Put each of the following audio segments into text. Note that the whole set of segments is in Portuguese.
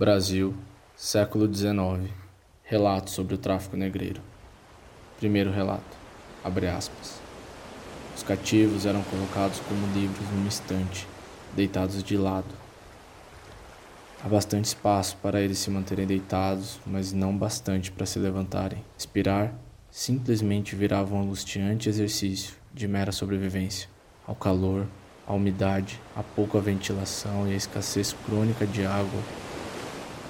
Brasil, século XIX. Relato sobre o tráfico negreiro. Primeiro relato. Abre aspas. Os cativos eram colocados como livros numa estante, deitados de lado. Há bastante espaço para eles se manterem deitados, mas não bastante para se levantarem. Expirar simplesmente virava um angustiante exercício de mera sobrevivência ao calor, à umidade, à pouca ventilação e à escassez crônica de água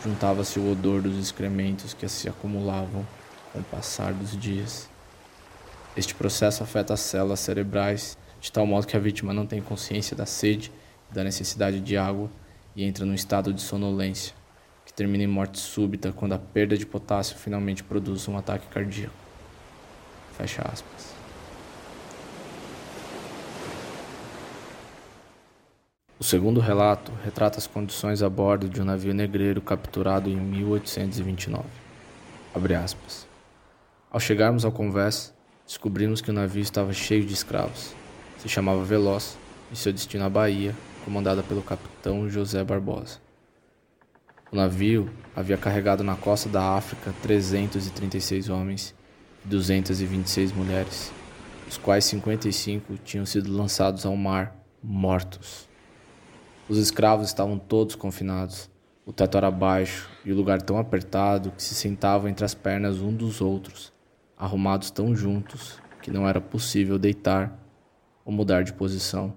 juntava-se o odor dos excrementos que se acumulavam com o passar dos dias. Este processo afeta as células cerebrais de tal modo que a vítima não tem consciência da sede e da necessidade de água e entra num estado de sonolência, que termina em morte súbita quando a perda de potássio finalmente produz um ataque cardíaco. Fecha aspas. O segundo relato retrata as condições a bordo de um navio negreiro capturado em 1829. Ao chegarmos ao convés, descobrimos que o navio estava cheio de escravos. Se chamava Veloz e seu destino a Bahia, comandada pelo capitão José Barbosa. O navio havia carregado na costa da África 336 homens e 226 mulheres, os quais 55 tinham sido lançados ao mar mortos. Os escravos estavam todos confinados, o teto era baixo e o lugar tão apertado que se sentavam entre as pernas um dos outros, arrumados tão juntos que não era possível deitar ou mudar de posição,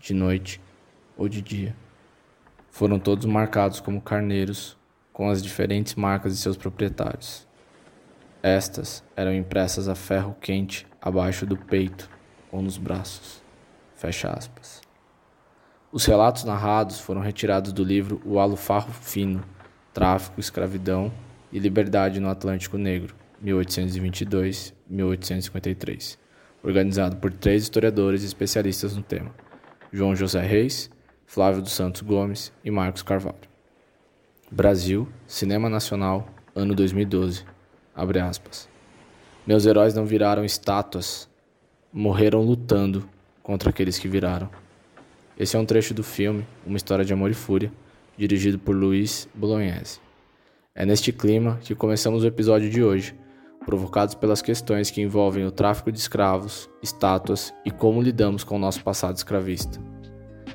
de noite ou de dia. Foram todos marcados como carneiros, com as diferentes marcas de seus proprietários. Estas eram impressas a ferro quente abaixo do peito ou nos braços. Fecha aspas. Os relatos narrados foram retirados do livro O Alufarro Fino, Tráfico, Escravidão e Liberdade no Atlântico Negro, 1822-1853, organizado por três historiadores especialistas no tema: João José Reis, Flávio dos Santos Gomes e Marcos Carvalho. Brasil, Cinema Nacional, ano 2012. Abre aspas. Meus heróis não viraram estátuas, morreram lutando contra aqueles que viraram. Esse é um trecho do filme Uma História de Amor e Fúria, dirigido por Luiz Bolognese. É neste clima que começamos o episódio de hoje, provocados pelas questões que envolvem o tráfico de escravos, estátuas e como lidamos com o nosso passado escravista.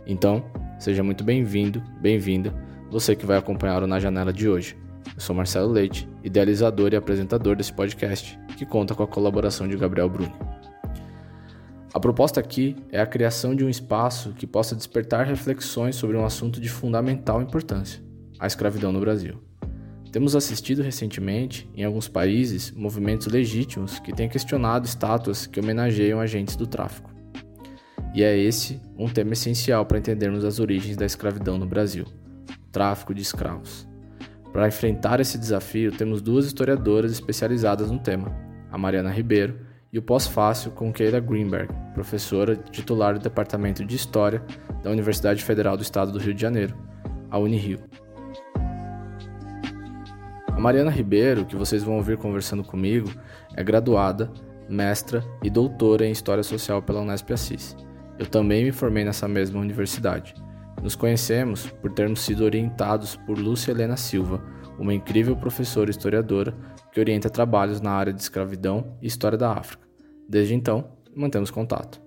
Então, seja muito bem-vindo, bem-vinda, você que vai acompanhar o Na Janela de hoje. Eu sou Marcelo Leite, idealizador e apresentador desse podcast, que conta com a colaboração de Gabriel Bruni. A proposta aqui é a criação de um espaço que possa despertar reflexões sobre um assunto de fundamental importância: a escravidão no Brasil. Temos assistido recentemente, em alguns países, movimentos legítimos que têm questionado estátuas que homenageiam agentes do tráfico. E é esse um tema essencial para entendermos as origens da escravidão no Brasil: o tráfico de escravos. Para enfrentar esse desafio, temos duas historiadoras especializadas no tema: a Mariana Ribeiro e o pós-fácil com Keira Greenberg, professora titular do Departamento de História da Universidade Federal do Estado do Rio de Janeiro, a Unirio. A Mariana Ribeiro, que vocês vão ouvir conversando comigo, é graduada, mestra e doutora em História Social pela Unesp Assis. Eu também me formei nessa mesma universidade. Nos conhecemos por termos sido orientados por Lúcia Helena Silva, uma incrível professora historiadora que orienta trabalhos na área de escravidão e história da África. Desde então, mantemos contato.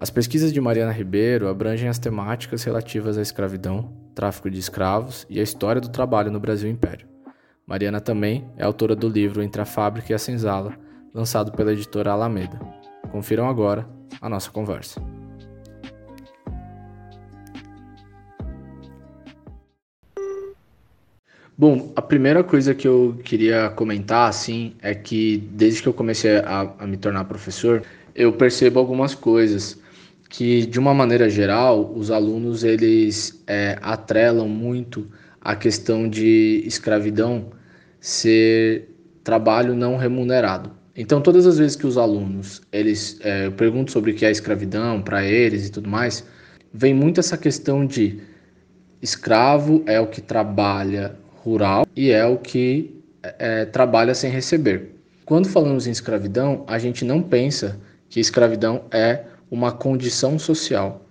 As pesquisas de Mariana Ribeiro abrangem as temáticas relativas à escravidão, tráfico de escravos e a história do trabalho no Brasil Império. Mariana também é autora do livro Entre a Fábrica e a Senzala, lançado pela editora Alameda. Confiram agora a nossa conversa. Bom, a primeira coisa que eu queria comentar, assim, é que desde que eu comecei a, a me tornar professor, eu percebo algumas coisas que, de uma maneira geral, os alunos eles é, atrelam muito a questão de escravidão ser trabalho não remunerado. Então, todas as vezes que os alunos eles é, eu pergunto sobre o que é escravidão para eles e tudo mais, vem muito essa questão de escravo é o que trabalha rural e é o que é, trabalha sem receber. Quando falamos em escravidão, a gente não pensa que escravidão é uma condição social.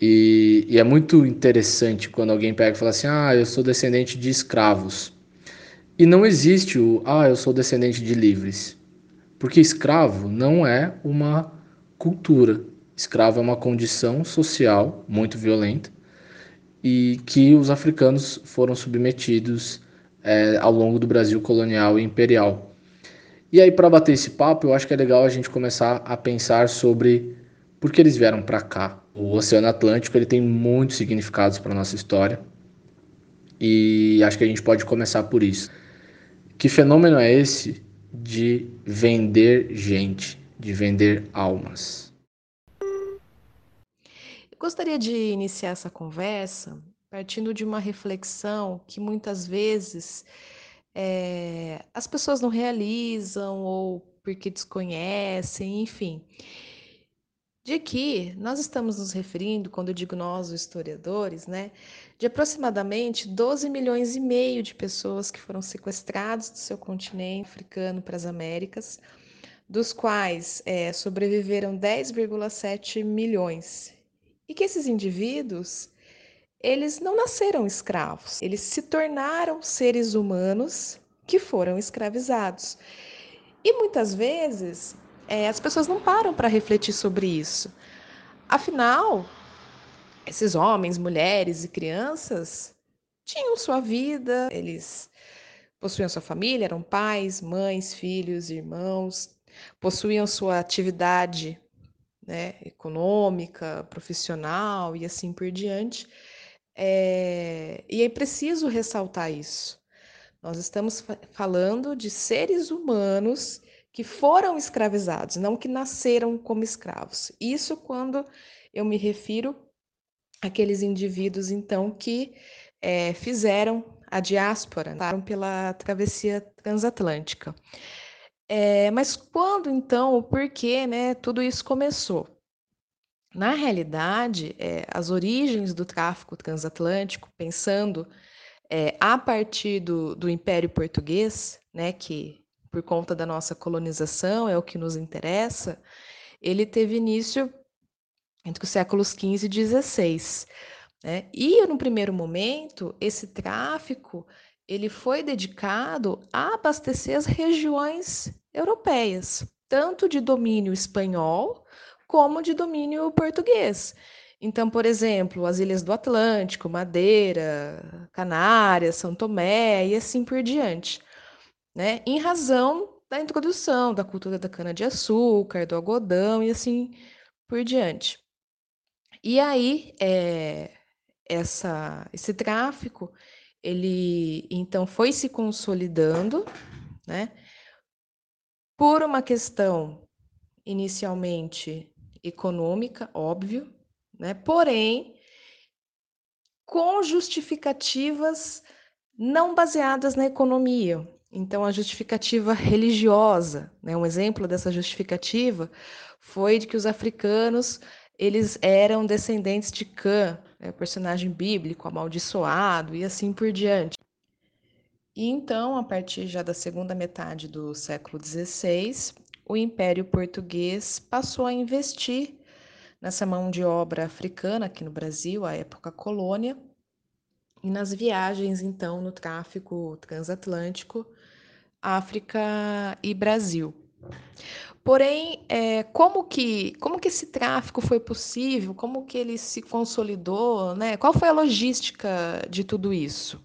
E E, é muito interessante quando alguém pega e fala assim: ah, eu sou descendente de escravos. E não existe o ah, eu sou descendente de livres. Porque escravo não é uma cultura. Escravo é uma condição social muito violenta e que os africanos foram submetidos é, ao longo do Brasil colonial e imperial. E aí, para bater esse papo, eu acho que é legal a gente começar a pensar sobre por que eles vieram para cá. O Oceano Atlântico ele tem muitos significados para nossa história e acho que a gente pode começar por isso. Que fenômeno é esse de vender gente, de vender almas? Gostaria de iniciar essa conversa partindo de uma reflexão que muitas vezes é, as pessoas não realizam ou porque desconhecem, enfim de que nós estamos nos referindo, quando eu digo nós, os historiadores, né, de aproximadamente 12 milhões e meio de pessoas que foram sequestradas do seu continente africano para as Américas, dos quais é, sobreviveram 10,7 milhões. E que esses indivíduos, eles não nasceram escravos, eles se tornaram seres humanos que foram escravizados. E muitas vezes é, as pessoas não param para refletir sobre isso. Afinal, esses homens, mulheres e crianças tinham sua vida, eles possuíam sua família, eram pais, mães, filhos, irmãos, possuíam sua atividade né, econômica, profissional e assim por diante. É, e é preciso ressaltar isso. Nós estamos falando de seres humanos que foram escravizados, não que nasceram como escravos. Isso quando eu me refiro àqueles indivíduos, então, que é, fizeram a diáspora, passaram pela travessia transatlântica. É, mas quando, então, o porquê, né, tudo isso começou? Na realidade, é, as origens do tráfico transatlântico, pensando é, a partir do, do Império Português, né, que por conta da nossa colonização, é o que nos interessa, ele teve início entre os séculos XV e XVI. Né? E, no primeiro momento, esse tráfico ele foi dedicado a abastecer as regiões europeias, tanto de domínio espanhol como de domínio português. Então, por exemplo, as ilhas do Atlântico, Madeira, Canárias, São Tomé e assim por diante né? Em razão da introdução da cultura da cana-de-açúcar, do algodão e assim por diante. E aí, é, essa, esse tráfico, ele então foi se consolidando, né? Por uma questão inicialmente econômica, óbvio, né? Porém, com justificativas não baseadas na economia, então, a justificativa religiosa, né, um exemplo dessa justificativa foi de que os africanos eles eram descendentes de Cã, né, personagem bíblico amaldiçoado e assim por diante. E então, a partir já da segunda metade do século XVI, o Império Português passou a investir nessa mão de obra africana aqui no Brasil, a época colônia, e nas viagens, então, no tráfico transatlântico, África e Brasil. Porém, é, como, que, como que esse tráfico foi possível? Como que ele se consolidou? Né? Qual foi a logística de tudo isso?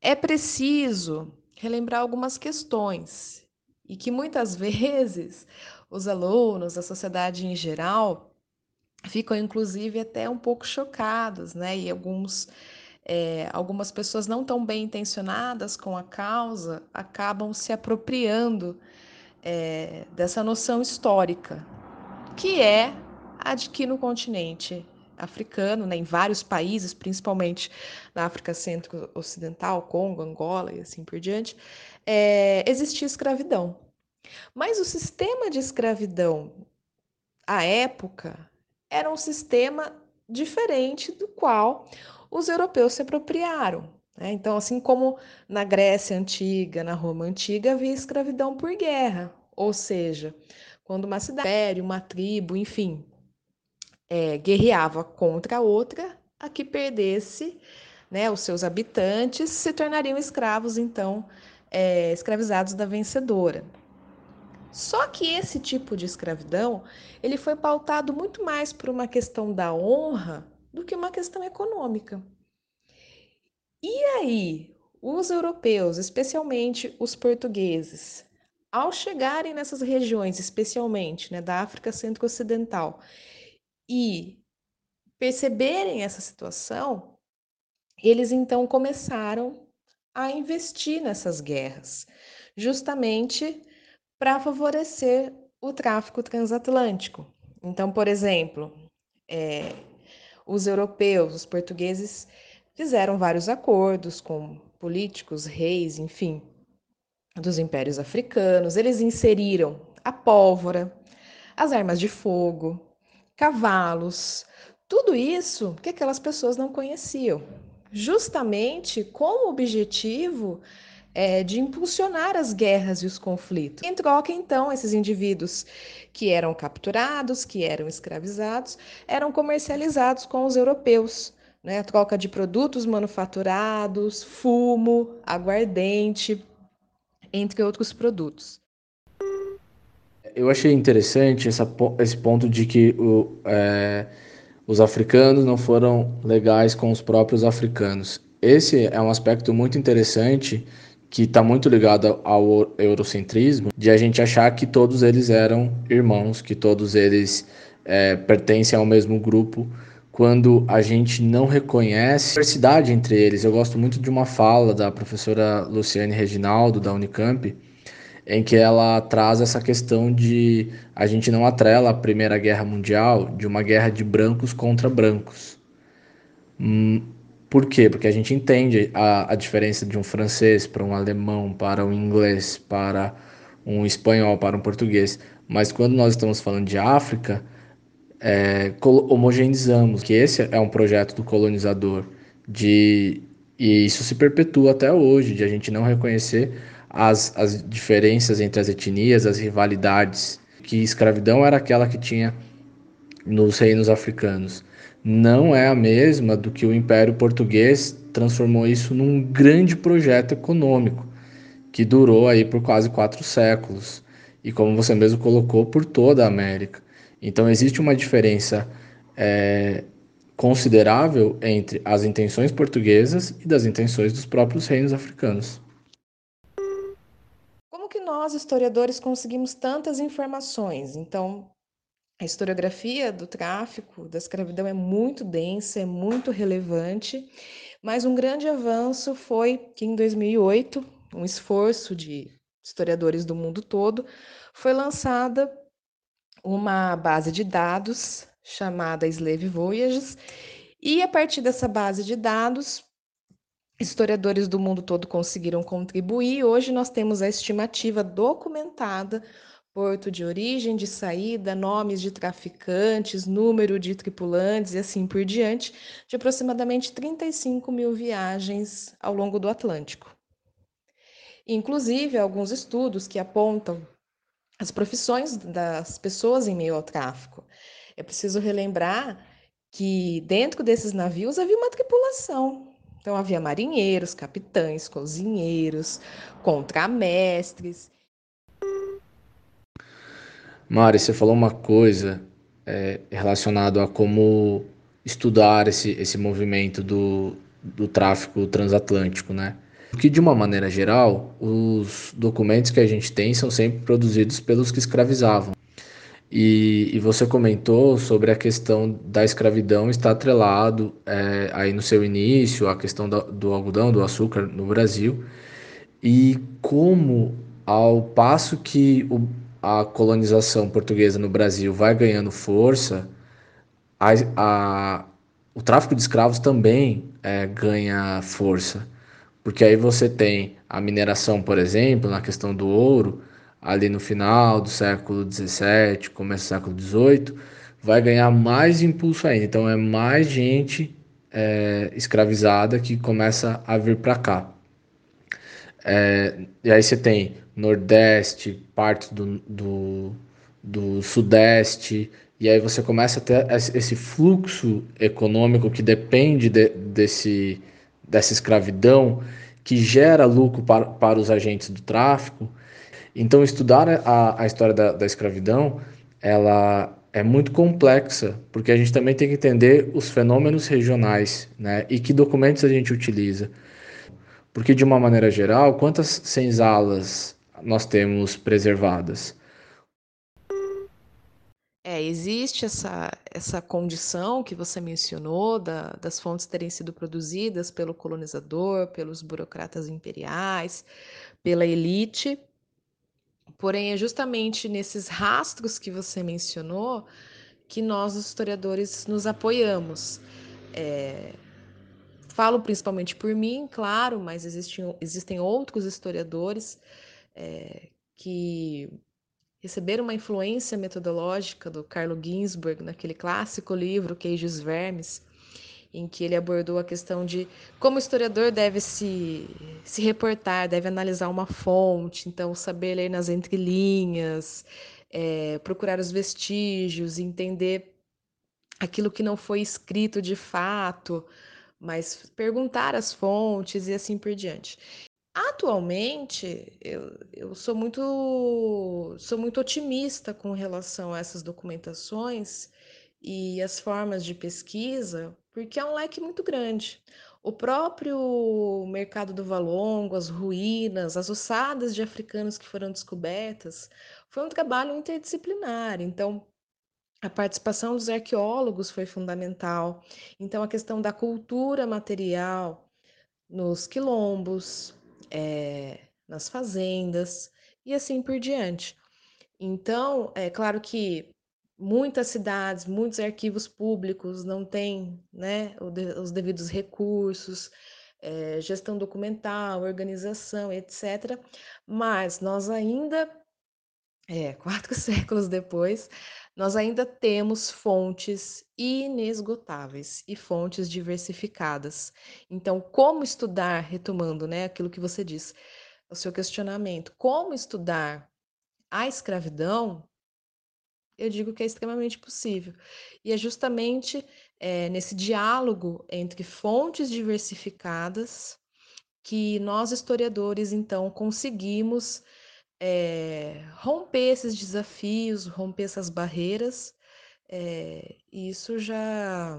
É preciso relembrar algumas questões e que muitas vezes os alunos, a sociedade em geral, ficam inclusive até um pouco chocados, né? E alguns é, algumas pessoas não tão bem intencionadas com a causa acabam se apropriando é, dessa noção histórica, que é a de que no continente africano, né, em vários países, principalmente na África Centro-Ocidental, Congo, Angola e assim por diante, é, existia escravidão. Mas o sistema de escravidão à época era um sistema diferente do qual os europeus se apropriaram. Né? Então, assim como na Grécia Antiga, na Roma Antiga, havia escravidão por guerra, ou seja, quando uma cidade, uma tribo, enfim, é, guerreava contra a outra, a que perdesse né, os seus habitantes se tornariam escravos, então, é, escravizados da vencedora. Só que esse tipo de escravidão ele foi pautado muito mais por uma questão da honra do que uma questão econômica. E aí, os europeus, especialmente os portugueses, ao chegarem nessas regiões, especialmente né, da África Centro-Ocidental, e perceberem essa situação, eles então começaram a investir nessas guerras, justamente para favorecer o tráfico transatlântico. Então, por exemplo, é, os europeus, os portugueses, fizeram vários acordos com políticos, reis, enfim, dos impérios africanos. Eles inseriram a pólvora, as armas de fogo, cavalos, tudo isso que aquelas pessoas não conheciam, justamente com o objetivo é, de impulsionar as guerras e os conflitos. Em troca, então, esses indivíduos que eram capturados, que eram escravizados, eram comercializados com os europeus. Né? Troca de produtos manufaturados, fumo, aguardente, entre outros produtos. Eu achei interessante essa, esse ponto de que o, é, os africanos não foram legais com os próprios africanos. Esse é um aspecto muito interessante que está muito ligado ao eurocentrismo, de a gente achar que todos eles eram irmãos, que todos eles é, pertencem ao mesmo grupo, quando a gente não reconhece a diversidade entre eles. Eu gosto muito de uma fala da professora Luciane Reginaldo, da Unicamp, em que ela traz essa questão de a gente não atrela a Primeira Guerra Mundial de uma guerra de brancos contra brancos. Hum, por quê? Porque a gente entende a, a diferença de um francês para um alemão, para um inglês, para um espanhol, para um português. Mas quando nós estamos falando de África, é, homogeneizamos, que esse é um projeto do colonizador, de, e isso se perpetua até hoje, de a gente não reconhecer as, as diferenças entre as etnias, as rivalidades, que escravidão era aquela que tinha nos reinos africanos não é a mesma do que o Império Português transformou isso num grande projeto econômico que durou aí por quase quatro séculos e como você mesmo colocou por toda a América. Então existe uma diferença é, considerável entre as intenções portuguesas e das intenções dos próprios reinos africanos. Nós historiadores conseguimos tantas informações? Então a historiografia do tráfico, da escravidão é muito densa, é muito relevante, mas um grande avanço foi que em 2008, um esforço de historiadores do mundo todo, foi lançada uma base de dados chamada Slave Voyages, e a partir dessa base de dados, historiadores do mundo todo conseguiram contribuir. Hoje nós temos a estimativa documentada porto de origem, de saída, nomes de traficantes, número de tripulantes e assim por diante, de aproximadamente 35 mil viagens ao longo do Atlântico. Inclusive, alguns estudos que apontam as profissões das pessoas em meio ao tráfico. É preciso relembrar que dentro desses navios havia uma tripulação. Então, havia marinheiros, capitães, cozinheiros, contramestres Mari, você falou uma coisa é, relacionado a como estudar esse, esse movimento do, do tráfico transatlântico, né? Porque, de uma maneira geral, os documentos que a gente tem são sempre produzidos pelos que escravizavam. E, e você comentou sobre a questão da escravidão estar atrelado é, aí no seu início, a questão do, do algodão, do açúcar no Brasil, e como, ao passo que o, a colonização portuguesa no Brasil vai ganhando força, a, a, o tráfico de escravos também é, ganha força. Porque aí você tem a mineração, por exemplo, na questão do ouro, ali no final do século XVII, começo do século XVIII, vai ganhar mais impulso ainda. Então é mais gente é, escravizada que começa a vir para cá. É, e aí você tem Nordeste, parte do, do, do Sudeste E aí você começa a ter esse fluxo econômico que depende de, desse, dessa escravidão, que gera lucro para, para os agentes do tráfico. Então, estudar a, a história da, da escravidão, ela é muito complexa, porque a gente também tem que entender os fenômenos regionais, né? E que documentos a gente utiliza. Porque, de uma maneira geral, quantas senzalas nós temos preservadas? É, existe essa, essa condição que você mencionou da, das fontes terem sido produzidas pelo colonizador, pelos burocratas imperiais, pela elite. Porém, é justamente nesses rastros que você mencionou que nós, os historiadores, nos apoiamos. É, falo principalmente por mim, claro, mas existem, existem outros historiadores é, que receberam uma influência metodológica do Carlo Ginzburg naquele clássico livro Queijos Vermes, em que ele abordou a questão de como o historiador deve se, se reportar, deve analisar uma fonte, então saber ler nas entrelinhas, é, procurar os vestígios, entender aquilo que não foi escrito de fato, mas perguntar as fontes e assim por diante. Atualmente, eu, eu sou muito sou muito otimista com relação a essas documentações e as formas de pesquisa, porque é um leque muito grande. O próprio mercado do Valongo, as ruínas, as ossadas de africanos que foram descobertas, foi um trabalho interdisciplinar. Então, a participação dos arqueólogos foi fundamental. Então, a questão da cultura material nos quilombos, é, nas fazendas e assim por diante. Então, é claro que muitas cidades, muitos arquivos públicos não têm né, os devidos recursos, é, gestão documental, organização, etc. Mas nós ainda, é, quatro séculos depois, nós ainda temos fontes inesgotáveis e fontes diversificadas. Então, como estudar, retomando né, aquilo que você disse, o seu questionamento, como estudar a escravidão, eu digo que é extremamente possível. E é justamente é, nesse diálogo entre fontes diversificadas que nós, historiadores, então, conseguimos é, romper esses desafios, romper essas barreiras, é, isso já,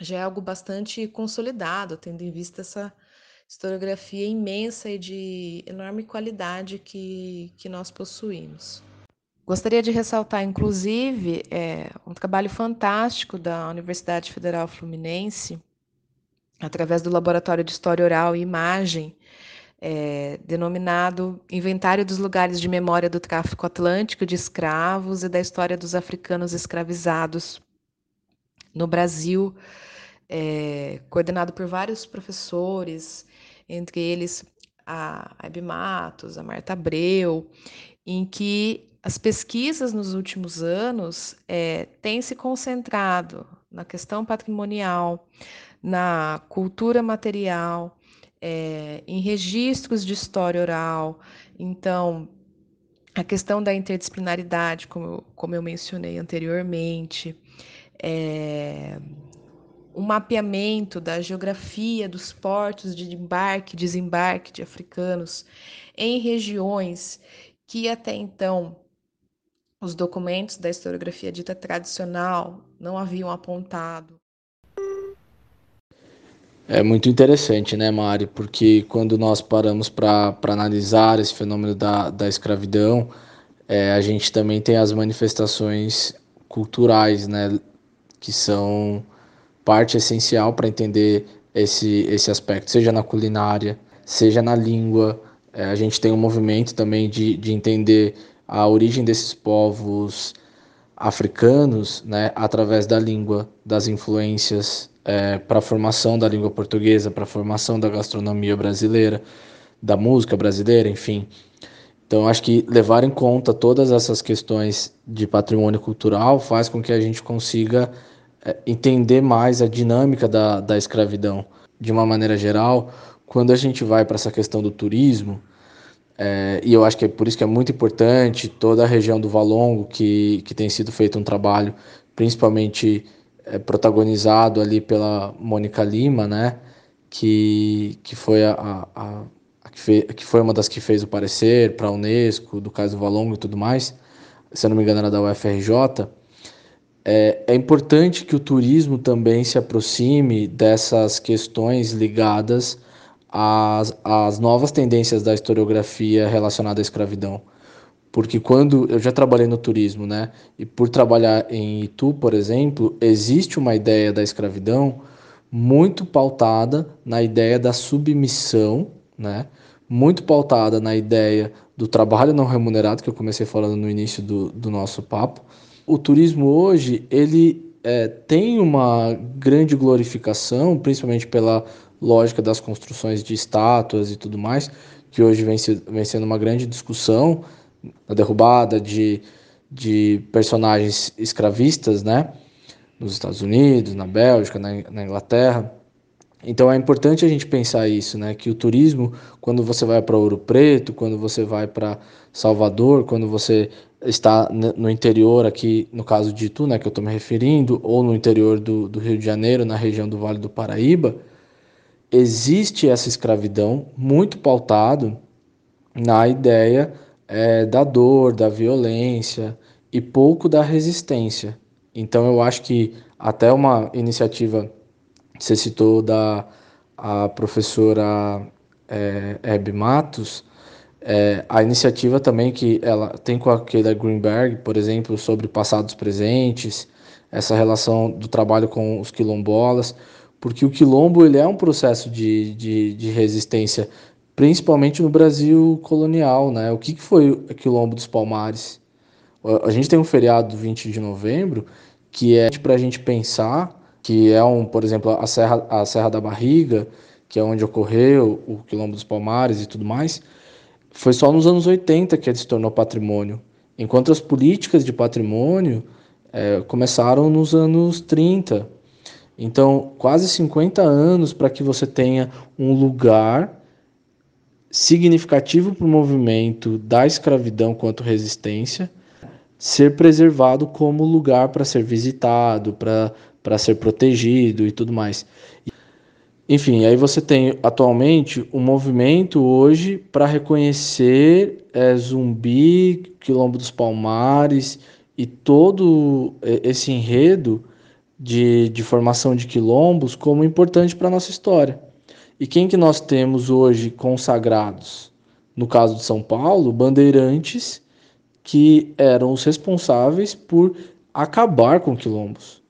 já é algo bastante consolidado, tendo em vista essa historiografia imensa e de enorme qualidade que, que nós possuímos. Gostaria de ressaltar, inclusive, é, um trabalho fantástico da Universidade Federal Fluminense, através do Laboratório de História Oral e Imagem, é, denominado Inventário dos Lugares de Memória do Tráfico Atlântico de Escravos e da História dos Africanos Escravizados no Brasil, é, coordenado por vários professores, entre eles a Hebe Matos, a Marta Abreu, em que as pesquisas nos últimos anos é, têm se concentrado na questão patrimonial, na cultura material, é, em registros de história oral. Então, a questão da interdisciplinaridade, como eu, como eu mencionei anteriormente, é, o mapeamento da geografia dos portos de embarque e desembarque de africanos em regiões que até então os documentos da historiografia dita tradicional não haviam apontado. É muito interessante, né, Mari? Porque quando nós paramos para analisar esse fenômeno da, da escravidão, é, a gente também tem as manifestações culturais, né, que são parte essencial para entender esse, esse aspecto, seja na culinária, seja na língua. É, a gente tem um movimento também de, de entender a origem desses povos africanos né, através da língua, das influências é, para a formação da língua portuguesa, para a formação da gastronomia brasileira, da música brasileira, enfim. Então, acho que levar em conta todas essas questões de patrimônio cultural faz com que a gente consiga é, entender mais a dinâmica da, da escravidão. De uma maneira geral, quando a gente vai para essa questão do turismo, É, e eu acho que é por isso que é muito importante toda a região do Valongo, que, que tem sido feito um trabalho principalmente é, protagonizado ali pela Mônica Lima, né? Que, que, foi a, a, a que, que foi uma das que fez o parecer para a Unesco, do caso do Valongo e tudo mais, se eu não me engano era da UFRJ, é, é importante que o turismo também se aproxime dessas questões ligadas às, às novas tendências da historiografia relacionada à escravidão. Porque quando eu já trabalhei no turismo, né? E por trabalhar em Itu, por exemplo, existe uma ideia da escravidão muito pautada na ideia da submissão, né? Muito pautada na ideia do trabalho não remunerado, que eu comecei falando no início do, do nosso papo. O turismo hoje, ele é, tem uma grande glorificação, principalmente pela lógica das construções de estátuas e tudo mais, que hoje vem, se, vem sendo uma grande discussão, a derrubada de, de personagens escravistas, né? Nos Estados Unidos, na Bélgica, na, na Inglaterra. Então é importante a gente pensar isso, né? Que o turismo, quando você vai para Ouro Preto, quando você vai para Salvador, quando você está no interior aqui, no caso de Itu, né, que eu estou me referindo, ou no interior do, do Rio de Janeiro, na região do Vale do Paraíba, existe essa escravidão muito pautado na ideia é, da dor, da violência e pouco da resistência. Então eu acho que até uma iniciativa que você citou da a professora é, Hebe Matos, é, a iniciativa também que ela tem com a Keila Greenberg, por exemplo, sobre passados presentes, essa relação do trabalho com os quilombolas, porque o quilombo ele é um processo de, de, de resistência principalmente no Brasil colonial, né? O que, que foi o Quilombo dos Palmares? A gente tem um feriado 20 de novembro que é para a gente pensar que é um, por exemplo, a Serra, a Serra da Barriga, que é onde ocorreu o Quilombo dos Palmares e tudo mais, foi só nos anos 80 que ele se tornou patrimônio, enquanto as políticas de patrimônio é, começaram nos anos 30. Então, quase 50 anos para que você tenha um lugar significativo para o movimento da escravidão quanto resistência ser preservado como lugar para ser visitado, para ser protegido e tudo mais. Enfim, aí você tem atualmente um movimento hoje para reconhecer é, Zumbi, Quilombo dos Palmares e todo esse enredo de, de formação de quilombos como importante para a nossa história. E quem que nós temos hoje consagrados? No caso de São Paulo, bandeirantes que eram os responsáveis por acabar com quilombos.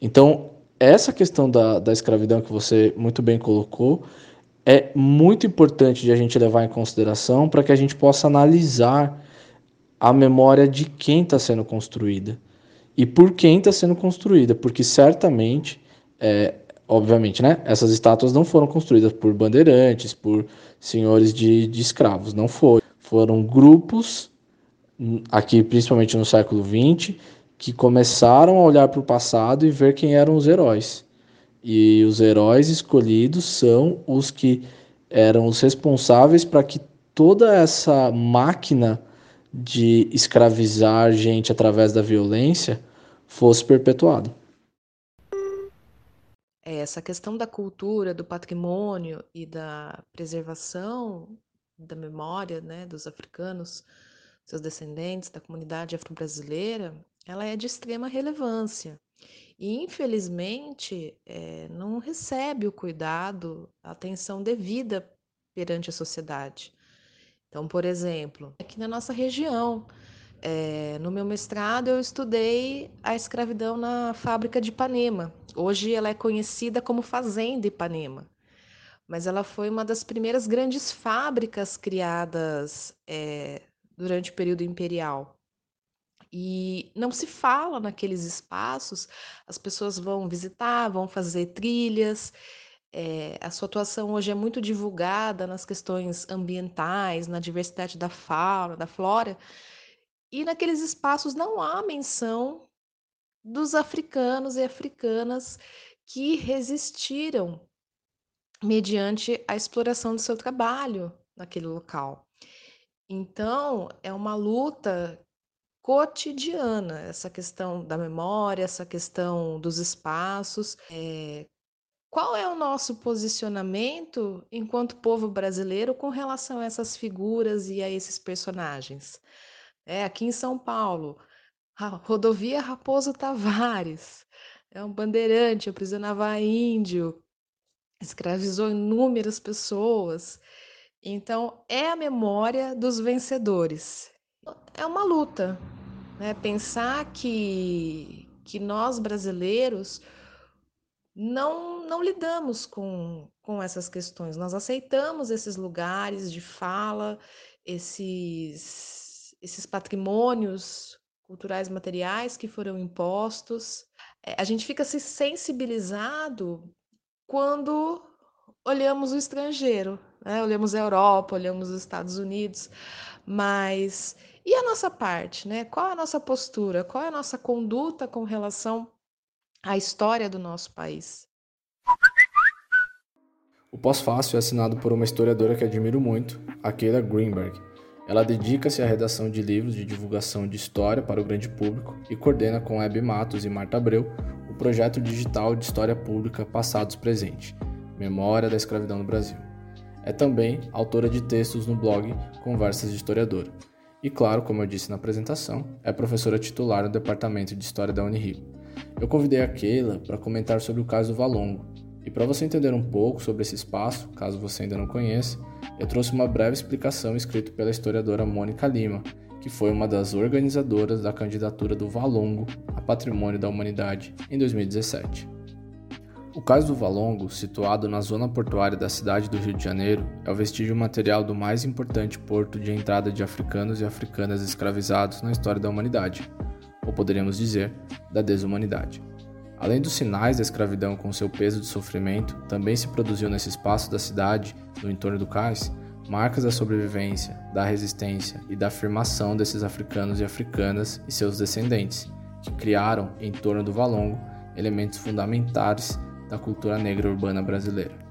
Então, essa questão da, da escravidão que você muito bem colocou é muito importante de a gente levar em consideração para que a gente possa analisar a memória de quem está sendo construída e por quem está sendo construída, porque certamente é, obviamente, né? Essas estátuas não foram construídas por bandeirantes, por senhores de, de escravos, não foi. Foram grupos, aqui principalmente no século XX, que começaram a olhar para o passado e ver quem eram os heróis. E os heróis escolhidos são os que eram os responsáveis para que toda essa máquina de escravizar gente através da violência fosse perpetuada. É, essa questão da cultura, do patrimônio e da preservação da memória né, dos africanos, seus descendentes, da comunidade afro-brasileira, ela é de extrema relevância. E, infelizmente, é, não recebe o cuidado, a atenção devida perante a sociedade. Então, por exemplo, aqui na nossa região, é, no meu mestrado, eu estudei a escravidão na fábrica de Ipanema. Hoje ela é conhecida como Fazenda Ipanema, mas ela foi uma das primeiras grandes fábricas criadas é, durante o período imperial. E não se fala naqueles espaços, as pessoas vão visitar, vão fazer trilhas. É, a sua atuação hoje é muito divulgada nas questões ambientais, na diversidade da fauna, da flora, e naqueles espaços não há menção dos africanos e africanas que resistiram mediante a exploração do seu trabalho naquele local. Então, é uma luta cotidiana, essa questão da memória, essa questão dos espaços. É... Qual é o nosso posicionamento enquanto povo brasileiro com relação a essas figuras e a esses personagens? É, aqui em São Paulo, a rodovia Raposo Tavares, é um bandeirante, aprisionava índio, escravizou inúmeras pessoas. Então, é a memória dos vencedores. É uma luta, né? Pensar que, que nós brasileiros não, não lidamos com, com essas questões, nós aceitamos esses lugares de fala, esses, esses patrimônios culturais materiais que foram impostos. É, a gente fica se sensibilizado quando olhamos o estrangeiro, né? olhamos a Europa, olhamos os Estados Unidos, mas e a nossa parte, né? Qual é a nossa postura? Qual é a nossa conduta com relação à história do nosso país? O pós-fácil é assinado por uma historiadora que admiro muito, a Greenberg. Ela dedica-se à redação de livros de divulgação de história para o grande público e coordena com Hebe Matos e Marta Abreu o projeto digital de história pública Passados Presente, Memória da Escravidão no Brasil. É também autora de textos no blog Conversas de Historiadora. E claro, como eu disse na apresentação, é professora titular no Departamento de História da Unirio. Eu convidei a Keila para comentar sobre o caso Valongo. E para você entender um pouco sobre esse espaço, caso você ainda não conheça, eu trouxe uma breve explicação escrita pela historiadora Mônica Lima, que foi uma das organizadoras da candidatura do Valongo a Patrimônio da Humanidade em 2017. O Cais do Valongo, situado na zona portuária da cidade do Rio de Janeiro, é o vestígio material do mais importante porto de entrada de africanos e africanas escravizados na história da humanidade, ou poderíamos dizer, da desumanidade. Além dos sinais da escravidão com seu peso de sofrimento, também se produziu nesse espaço da cidade, no entorno do cais, marcas da sobrevivência, da resistência e da afirmação desses africanos e africanas e seus descendentes, que criaram, em torno do Valongo, elementos fundamentais da cultura negra urbana brasileira.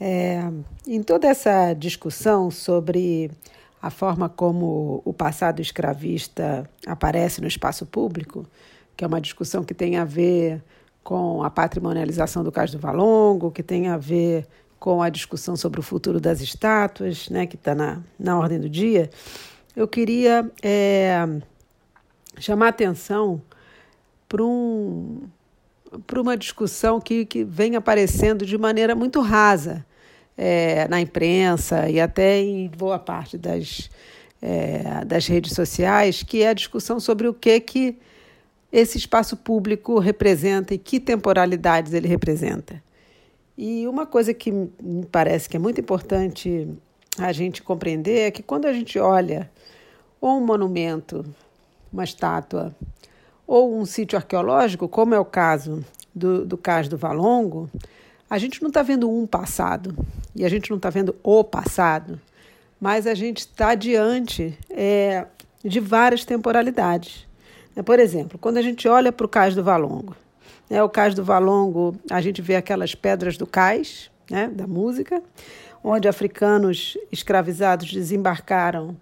É, em toda essa discussão sobre a forma como o passado escravista aparece no espaço público, que é uma discussão que tem a ver com a patrimonialização do Cais do Valongo, que tem a ver com a discussão sobre o futuro das estátuas, né, que está na, na ordem do dia, eu queria é, chamar atenção para um, uma discussão que, que vem aparecendo de maneira muito rasa é, na imprensa e até em boa parte das, é, das redes sociais, que é a discussão sobre o que, que esse espaço público representa e que temporalidades ele representa. E uma coisa que me parece que é muito importante a gente compreender é que quando a gente olha ou um monumento, uma estátua, ou um sítio arqueológico, como é o caso do, do Cais do Valongo, a gente não está vendo um passado e a gente não está vendo o passado, mas a gente está diante é, de várias temporalidades. É, por exemplo, quando a gente olha para o Cais do Valongo, né, o Cais do Valongo, a gente vê aquelas pedras do cais, né, da música, onde africanos escravizados desembarcaram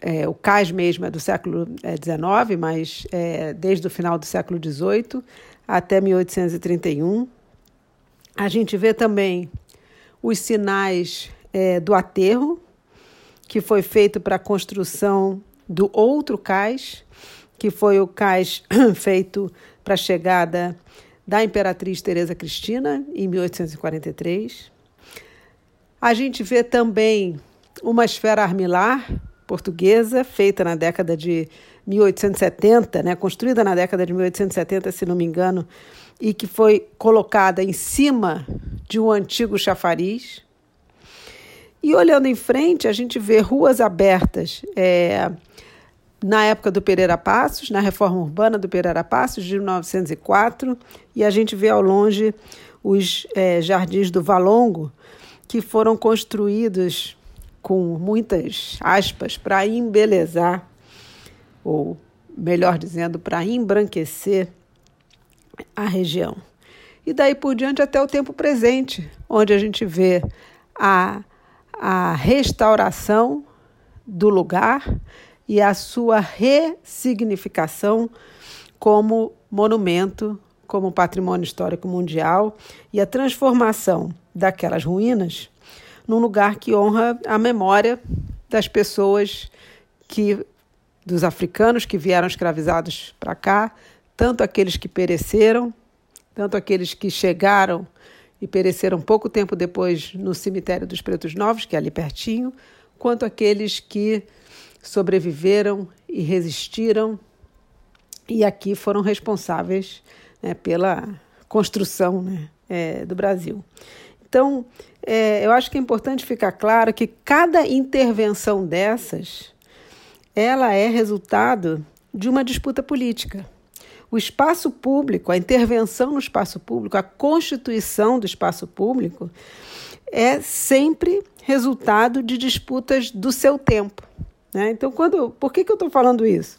é, o cais mesmo é do século XIX, é, mas é, desde o final do século XVIII até 1831. A gente vê também os sinais é, do aterro, que foi feito para a construção do outro cais, que foi o cais feito para a chegada da Imperatriz Teresa Cristina, em 1843. A gente vê também uma esfera armilar, portuguesa, feita na década de 1870, né, construída na década de 1870, se não me engano, e que foi colocada em cima de um antigo chafariz. E olhando em frente, a gente vê ruas abertas é, na época do Pereira Passos, na reforma urbana do Pereira Passos, de 1904, e a gente vê ao longe os é, jardins do Valongo, que foram construídos com muitas aspas para embelezar, ou melhor dizendo, para embranquecer a região. e daí por diante até o tempo presente, onde a gente vê a, a restauração do lugar e a sua ressignificação como monumento, como patrimônio histórico mundial e a transformação daquelas ruínas num lugar que honra a memória das pessoas que dos africanos que vieram escravizados para cá, tanto aqueles que pereceram, tanto aqueles que chegaram e pereceram pouco tempo depois no cemitério dos Pretos Novos, que é ali pertinho, quanto aqueles que sobreviveram e resistiram e aqui foram responsáveis né, pela construção né, é, do Brasil. Então, é, eu acho que é importante ficar claro que cada intervenção dessas, ela é resultado de uma disputa política. O espaço público, a intervenção no espaço público, a constituição do espaço público é sempre resultado de disputas do seu tempo. Né? Então, quando, por que, que eu estou falando isso?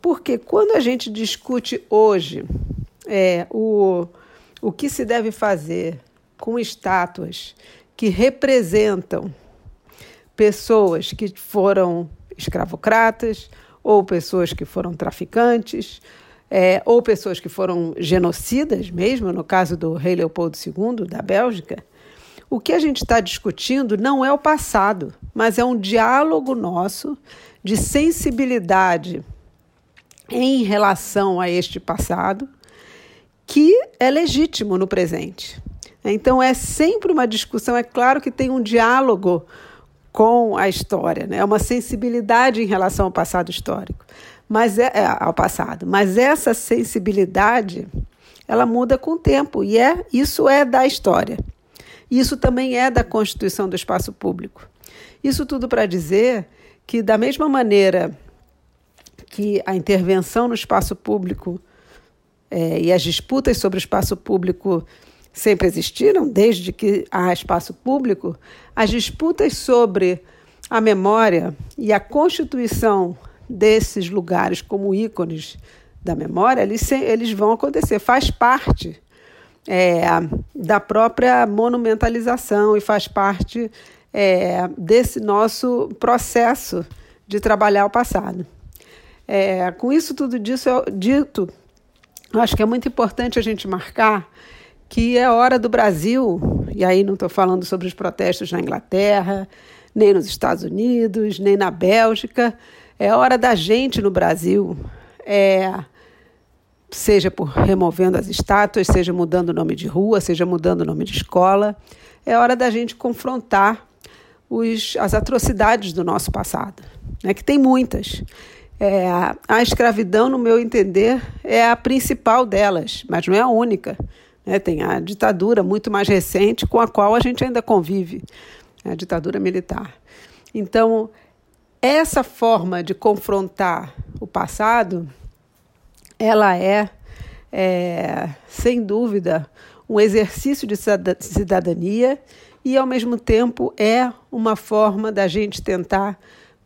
Porque quando a gente discute hoje é, o, o que se deve fazer com estátuas que representam pessoas que foram escravocratas, ou pessoas que foram traficantes, é, ou pessoas que foram genocidas mesmo, no caso do rei Leopoldo II, da Bélgica, o que a gente está discutindo não é o passado, mas é um diálogo nosso de sensibilidade em relação a este passado que é legítimo no presente. Então é sempre uma discussão, é claro que tem um diálogo com a história, né? é uma sensibilidade em relação ao passado histórico, mas é, é, ao passado. Mas essa sensibilidade ela muda com o tempo e é isso é da história. Isso também é da constituição do espaço público. Isso tudo para dizer que da mesma maneira que a intervenção no espaço público é, e as disputas sobre o espaço público sempre existiram, desde que há espaço público, as disputas sobre a memória e a constituição desses lugares como ícones da memória, eles, eles vão acontecer, faz parte é, da própria monumentalização e faz parte é, desse nosso processo de trabalhar o passado. É, com isso tudo disso eu, dito, acho que é muito importante a gente marcar que é hora do Brasil, e aí não estou falando sobre os protestos na Inglaterra, nem nos Estados Unidos, nem na Bélgica, é hora da gente no Brasil, é, seja por removendo as estátuas, seja mudando o nome de rua, seja mudando o nome de escola, é hora da gente confrontar os, as atrocidades do nosso passado, né, que tem muitas. É, a escravidão, no meu entender, é a principal delas, mas não é a única. Né? Tem a ditadura muito mais recente, com a qual a gente ainda convive, a ditadura militar. Então, essa forma de confrontar o passado, ela é, é sem dúvida, um exercício de cidadania e, ao mesmo tempo, é uma forma da gente tentar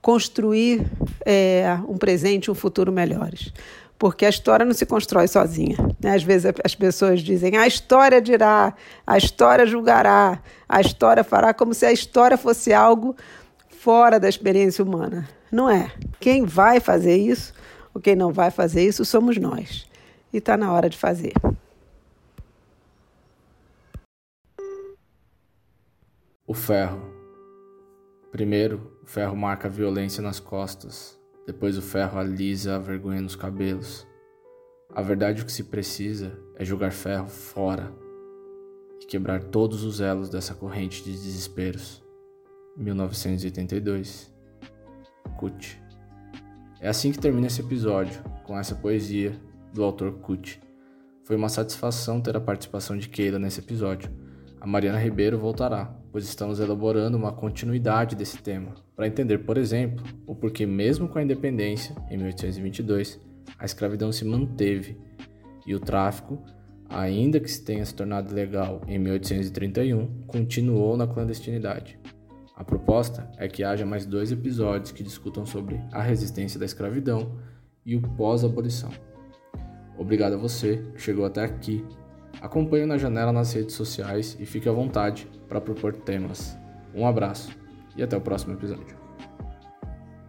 construir é, um presente e um futuro melhores porque a história não se constrói sozinha. Né? Às vezes as pessoas dizem a história dirá, a história julgará, a história fará, como se a história fosse algo fora da experiência humana. Não é. Quem vai fazer isso ou quem não vai fazer isso somos nós. E está na hora de fazer. O ferro. Primeiro, o ferro marca a violência nas costas depois o ferro alisa a vergonha nos cabelos. A verdade o que se precisa é jogar ferro fora e quebrar todos os elos dessa corrente de desesperos. 1982. Kut. É assim que termina esse episódio, com essa poesia do autor Kut. Foi uma satisfação ter a participação de Keila nesse episódio. A Mariana Ribeiro voltará, pois estamos elaborando uma continuidade desse tema, para entender, por exemplo, o porquê, mesmo com a independência, em 1822, a escravidão se manteve e o tráfico, ainda que se tenha se tornado legal em 1831, continuou na clandestinidade. A proposta é que haja mais dois episódios que discutam sobre a resistência da escravidão e o pós-abolição. Obrigado a você que chegou até aqui Acompanhe na janela nas redes sociais e fique à vontade para propor temas. Um abraço e até o próximo episódio.